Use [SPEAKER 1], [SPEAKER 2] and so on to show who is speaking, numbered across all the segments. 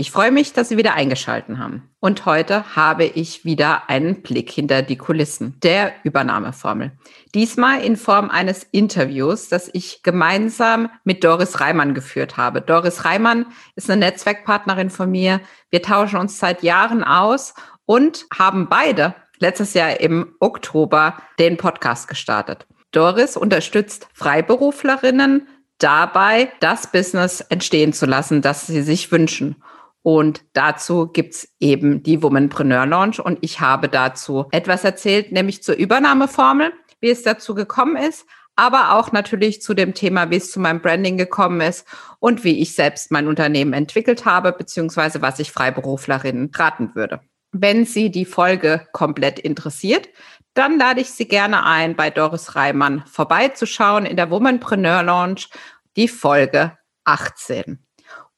[SPEAKER 1] Ich freue mich, dass Sie wieder eingeschalten haben. Und heute habe ich wieder einen Blick hinter die Kulissen der Übernahmeformel. Diesmal in Form eines Interviews, das ich gemeinsam mit Doris Reimann geführt habe. Doris Reimann ist eine Netzwerkpartnerin von mir. Wir tauschen uns seit Jahren aus und haben beide letztes Jahr im Oktober den Podcast gestartet. Doris unterstützt Freiberuflerinnen dabei, das Business entstehen zu lassen, das sie sich wünschen. Und dazu gibt's eben die Womanpreneur Launch. Und ich habe dazu etwas erzählt, nämlich zur Übernahmeformel, wie es dazu gekommen ist, aber auch natürlich zu dem Thema, wie es zu meinem Branding gekommen ist und wie ich selbst mein Unternehmen entwickelt habe, beziehungsweise was ich Freiberuflerinnen raten würde. Wenn Sie die Folge komplett interessiert, dann lade ich Sie gerne ein, bei Doris Reimann vorbeizuschauen in der Womanpreneur Launch, die Folge 18.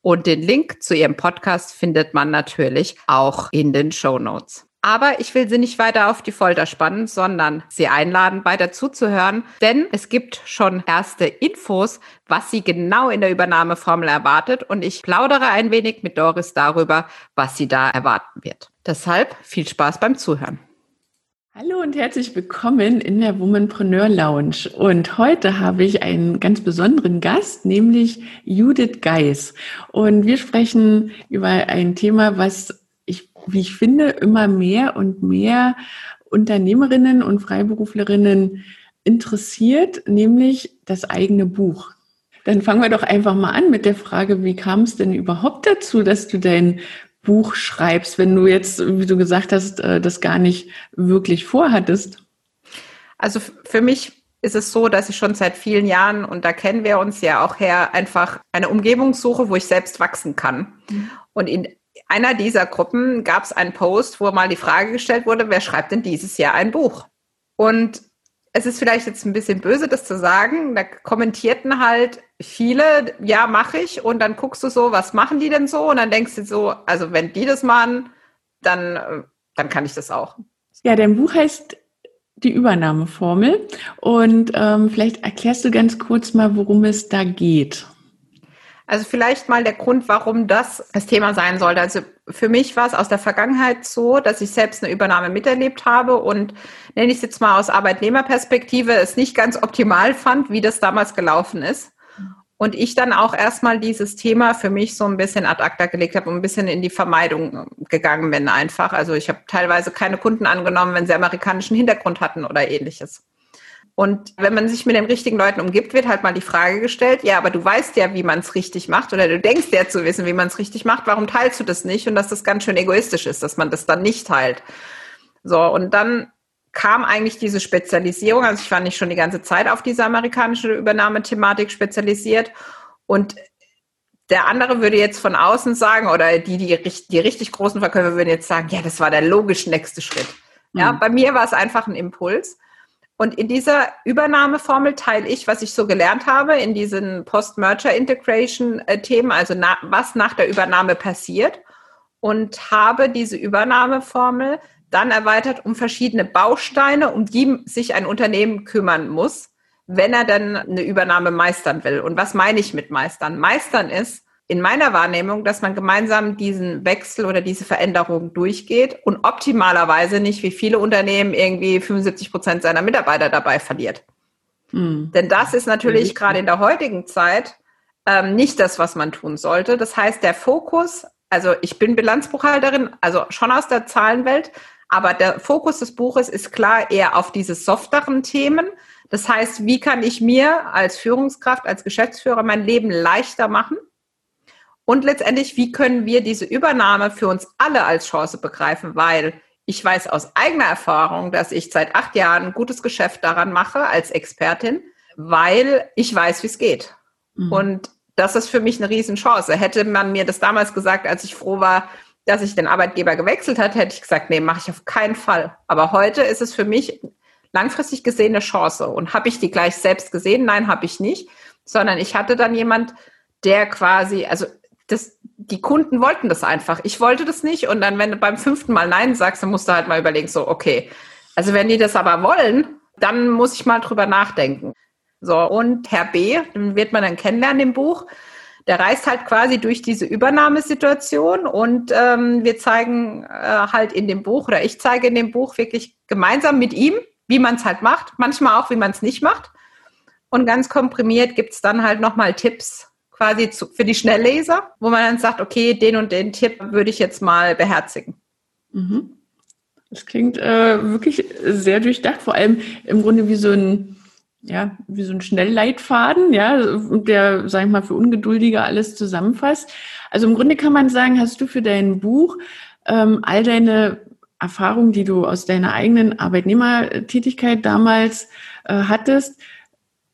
[SPEAKER 1] Und den Link zu Ihrem Podcast findet man natürlich auch in den Show Notes. Aber ich will Sie nicht weiter auf die Folter spannen, sondern Sie einladen, weiter zuzuhören, denn es gibt schon erste Infos, was Sie genau in der Übernahmeformel erwartet und ich plaudere ein wenig mit Doris darüber, was sie da erwarten wird. Deshalb viel Spaß beim Zuhören.
[SPEAKER 2] Hallo und herzlich willkommen in der Womanpreneur Lounge. Und heute habe ich einen ganz besonderen Gast, nämlich Judith Geis. Und wir sprechen über ein Thema, was ich, wie ich finde, immer mehr und mehr Unternehmerinnen und Freiberuflerinnen interessiert, nämlich das eigene Buch. Dann fangen wir doch einfach mal an mit der Frage, wie kam es denn überhaupt dazu, dass du dein Buch schreibst, wenn du jetzt, wie du gesagt hast, äh, das gar nicht wirklich vorhattest?
[SPEAKER 1] Also für mich ist es so, dass ich schon seit vielen Jahren, und da kennen wir uns ja auch her, einfach eine Umgebung suche, wo ich selbst wachsen kann. Mhm. Und in einer dieser Gruppen gab es einen Post, wo mal die Frage gestellt wurde, wer schreibt denn dieses Jahr ein Buch? Und es ist vielleicht jetzt ein bisschen böse, das zu sagen. Da kommentierten halt viele, ja, mache ich. Und dann guckst du so, was machen die denn so? Und dann denkst du so, also wenn die das machen, dann, äh, dann kann ich das auch.
[SPEAKER 2] Ja, dein Buch heißt die Übernahmeformel. Und ähm, vielleicht erklärst du ganz kurz mal, worum es da geht.
[SPEAKER 1] Also vielleicht mal der Grund, warum das das Thema sein sollte. Also für mich war es aus der Vergangenheit so, dass ich selbst eine Übernahme miterlebt habe und nenne ich es jetzt mal aus Arbeitnehmerperspektive, es nicht ganz optimal fand, wie das damals gelaufen ist. Und ich dann auch erstmal dieses Thema für mich so ein bisschen ad acta gelegt habe und ein bisschen in die Vermeidung gegangen bin einfach. Also ich habe teilweise keine Kunden angenommen, wenn sie amerikanischen Hintergrund hatten oder ähnliches. Und wenn man sich mit den richtigen Leuten umgibt, wird halt mal die Frage gestellt, ja, aber du weißt ja, wie man es richtig macht oder du denkst ja zu wissen, wie man es richtig macht, warum teilst du das nicht? Und dass das ganz schön egoistisch ist, dass man das dann nicht teilt. So, und dann kam eigentlich diese Spezialisierung, also ich war nicht schon die ganze Zeit auf diese amerikanische Übernahmethematik spezialisiert und der andere würde jetzt von außen sagen, oder die, die, die richtig großen Verkäufer würden jetzt sagen, ja, das war der logisch nächste Schritt. Ja, mhm. bei mir war es einfach ein Impuls. Und in dieser Übernahmeformel teile ich, was ich so gelernt habe in diesen Post-Merger-Integration-Themen, also na, was nach der Übernahme passiert und habe diese Übernahmeformel dann erweitert um verschiedene Bausteine, um die sich ein Unternehmen kümmern muss, wenn er dann eine Übernahme meistern will. Und was meine ich mit meistern? Meistern ist, in meiner Wahrnehmung, dass man gemeinsam diesen Wechsel oder diese Veränderung durchgeht und optimalerweise nicht wie viele Unternehmen irgendwie 75 Prozent seiner Mitarbeiter dabei verliert. Mhm. Denn das ist natürlich gerade in der heutigen Zeit ähm, nicht das, was man tun sollte. Das heißt, der Fokus, also ich bin Bilanzbuchhalterin, also schon aus der Zahlenwelt, aber der Fokus des Buches ist klar eher auf diese softeren Themen. Das heißt, wie kann ich mir als Führungskraft, als Geschäftsführer mein Leben leichter machen? Und letztendlich, wie können wir diese Übernahme für uns alle als Chance begreifen? Weil ich weiß aus eigener Erfahrung, dass ich seit acht Jahren ein gutes Geschäft daran mache als Expertin, weil ich weiß, wie es geht. Mhm. Und das ist für mich eine Riesenchance. Hätte man mir das damals gesagt, als ich froh war, dass ich den Arbeitgeber gewechselt hat, hätte ich gesagt, nee, mache ich auf keinen Fall. Aber heute ist es für mich langfristig gesehen eine Chance. Und habe ich die gleich selbst gesehen? Nein, habe ich nicht. Sondern ich hatte dann jemand, der quasi, also das, die Kunden wollten das einfach. Ich wollte das nicht. Und dann, wenn du beim fünften Mal Nein sagst, dann musst du halt mal überlegen, so, okay. Also wenn die das aber wollen, dann muss ich mal drüber nachdenken. So, und Herr B, den wird man dann kennenlernen im Buch, der reist halt quasi durch diese Übernahmesituation und ähm, wir zeigen äh, halt in dem Buch oder ich zeige in dem Buch wirklich gemeinsam mit ihm, wie man es halt macht, manchmal auch, wie man es nicht macht. Und ganz komprimiert gibt es dann halt nochmal Tipps quasi zu, für die Schnellleser, wo man dann sagt, okay, den und den Tipp würde ich jetzt mal beherzigen.
[SPEAKER 2] Mhm. Das klingt äh, wirklich sehr durchdacht, vor allem im Grunde wie so ein, ja, wie so ein Schnellleitfaden, ja, der, sag ich mal, für Ungeduldige alles zusammenfasst. Also im Grunde kann man sagen, hast du für dein Buch ähm, all deine Erfahrungen, die du aus deiner eigenen Arbeitnehmertätigkeit damals äh, hattest,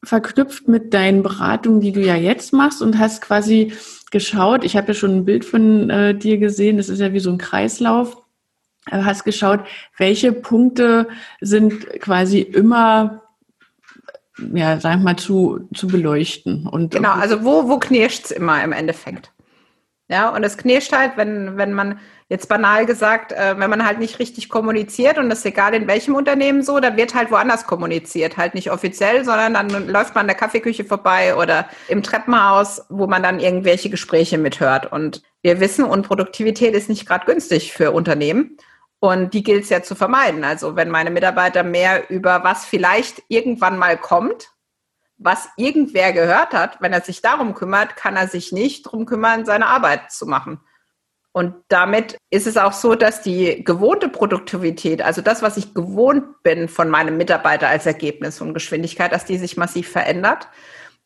[SPEAKER 2] verknüpft mit deinen Beratungen, die du ja jetzt machst und hast quasi geschaut, ich habe ja schon ein Bild von äh, dir gesehen, das ist ja wie so ein Kreislauf, äh, hast geschaut, welche Punkte sind quasi immer ja, sag ich mal, zu, zu beleuchten. Und
[SPEAKER 1] genau, also wo, wo knirscht es immer im Endeffekt? Ja, und es knirscht halt, wenn, wenn man jetzt banal gesagt, äh, wenn man halt nicht richtig kommuniziert und das ist egal in welchem Unternehmen so, dann wird halt woanders kommuniziert, halt nicht offiziell, sondern dann läuft man in der Kaffeeküche vorbei oder im Treppenhaus, wo man dann irgendwelche Gespräche mithört. Und wir wissen, Unproduktivität ist nicht gerade günstig für Unternehmen. Und die gilt es ja zu vermeiden. Also wenn meine Mitarbeiter mehr über was vielleicht irgendwann mal kommt, was irgendwer gehört hat, wenn er sich darum kümmert, kann er sich nicht darum kümmern, seine Arbeit zu machen. Und damit ist es auch so, dass die gewohnte Produktivität, also das, was ich gewohnt bin von meinem Mitarbeiter als Ergebnis und Geschwindigkeit, dass die sich massiv verändert.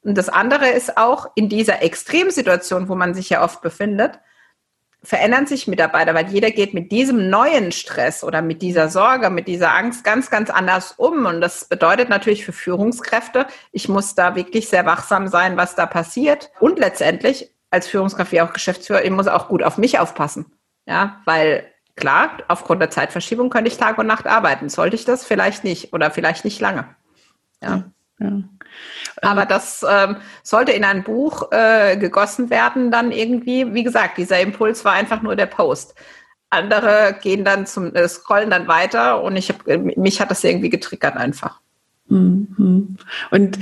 [SPEAKER 1] Und das andere ist auch in dieser Extremsituation, wo man sich ja oft befindet, verändern sich Mitarbeiter, weil jeder geht mit diesem neuen Stress oder mit dieser Sorge, mit dieser Angst ganz, ganz anders um. Und das bedeutet natürlich für Führungskräfte, ich muss da wirklich sehr wachsam sein, was da passiert. Und letztendlich als Führungskraft wie auch Geschäftsführer, ich muss auch gut auf mich aufpassen. Ja, weil klar, aufgrund der Zeitverschiebung könnte ich Tag und Nacht arbeiten. Sollte ich das? Vielleicht nicht oder vielleicht nicht lange. Ja. Ja. Aber das ähm, sollte in ein Buch äh, gegossen werden, dann irgendwie. Wie gesagt, dieser Impuls war einfach nur der Post. Andere gehen dann zum äh, Scrollen dann weiter und ich hab, mich hat das irgendwie getriggert einfach.
[SPEAKER 2] Mhm. Und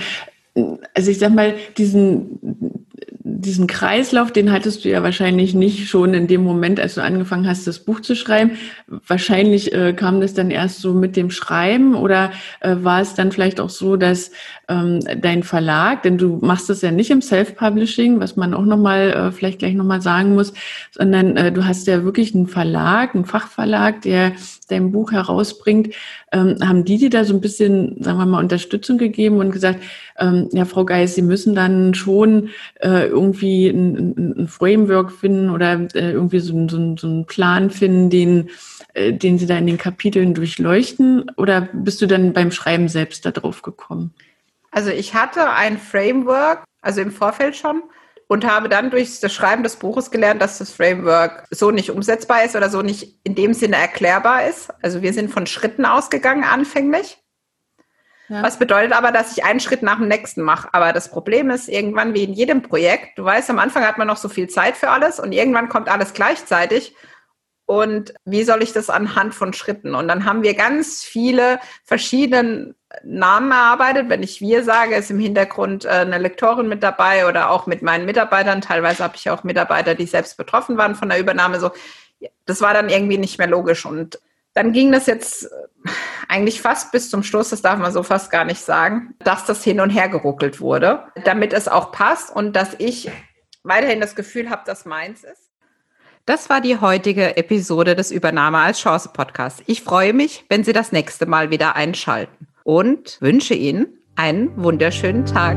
[SPEAKER 2] also ich sag mal, diesen diesen Kreislauf, den hattest du ja wahrscheinlich nicht schon in dem Moment, als du angefangen hast, das Buch zu schreiben. Wahrscheinlich äh, kam das dann erst so mit dem Schreiben oder äh, war es dann vielleicht auch so, dass ähm, dein Verlag, denn du machst das ja nicht im Self-Publishing, was man auch nochmal, äh, vielleicht gleich nochmal sagen muss, sondern äh, du hast ja wirklich einen Verlag, einen Fachverlag, der dein Buch herausbringt. Ähm, haben die dir da so ein bisschen, sagen wir mal, Unterstützung gegeben und gesagt, ähm, ja, Frau Geis, Sie müssen dann schon äh, irgendwie ein, ein, Framework finden oder äh, irgendwie so, so, so einen Plan finden, den, äh, den Sie da in den Kapiteln durchleuchten? Oder bist du dann beim Schreiben selbst da drauf gekommen?
[SPEAKER 1] Also ich hatte ein Framework, also im Vorfeld schon, und habe dann durch das Schreiben des Buches gelernt, dass das Framework so nicht umsetzbar ist oder so nicht in dem Sinne erklärbar ist. Also wir sind von Schritten ausgegangen anfänglich. Ja. Was bedeutet aber, dass ich einen Schritt nach dem nächsten mache. Aber das Problem ist irgendwann wie in jedem Projekt, du weißt, am Anfang hat man noch so viel Zeit für alles und irgendwann kommt alles gleichzeitig. Und wie soll ich das anhand von Schritten? Und dann haben wir ganz viele verschiedene Namen erarbeitet. Wenn ich wir sage, ist im Hintergrund äh, eine Lektorin mit dabei oder auch mit meinen Mitarbeitern. Teilweise habe ich auch Mitarbeiter, die selbst betroffen waren von der Übernahme. So, das war dann irgendwie nicht mehr logisch. Und dann ging das jetzt äh, eigentlich fast bis zum Schluss, das darf man so fast gar nicht sagen, dass das hin und her geruckelt wurde, damit es auch passt und dass ich weiterhin das Gefühl habe, dass meins ist. Das war die heutige Episode des Übernahme als Chance Podcasts. Ich freue mich, wenn Sie das nächste Mal wieder einschalten und wünsche Ihnen einen wunderschönen Tag.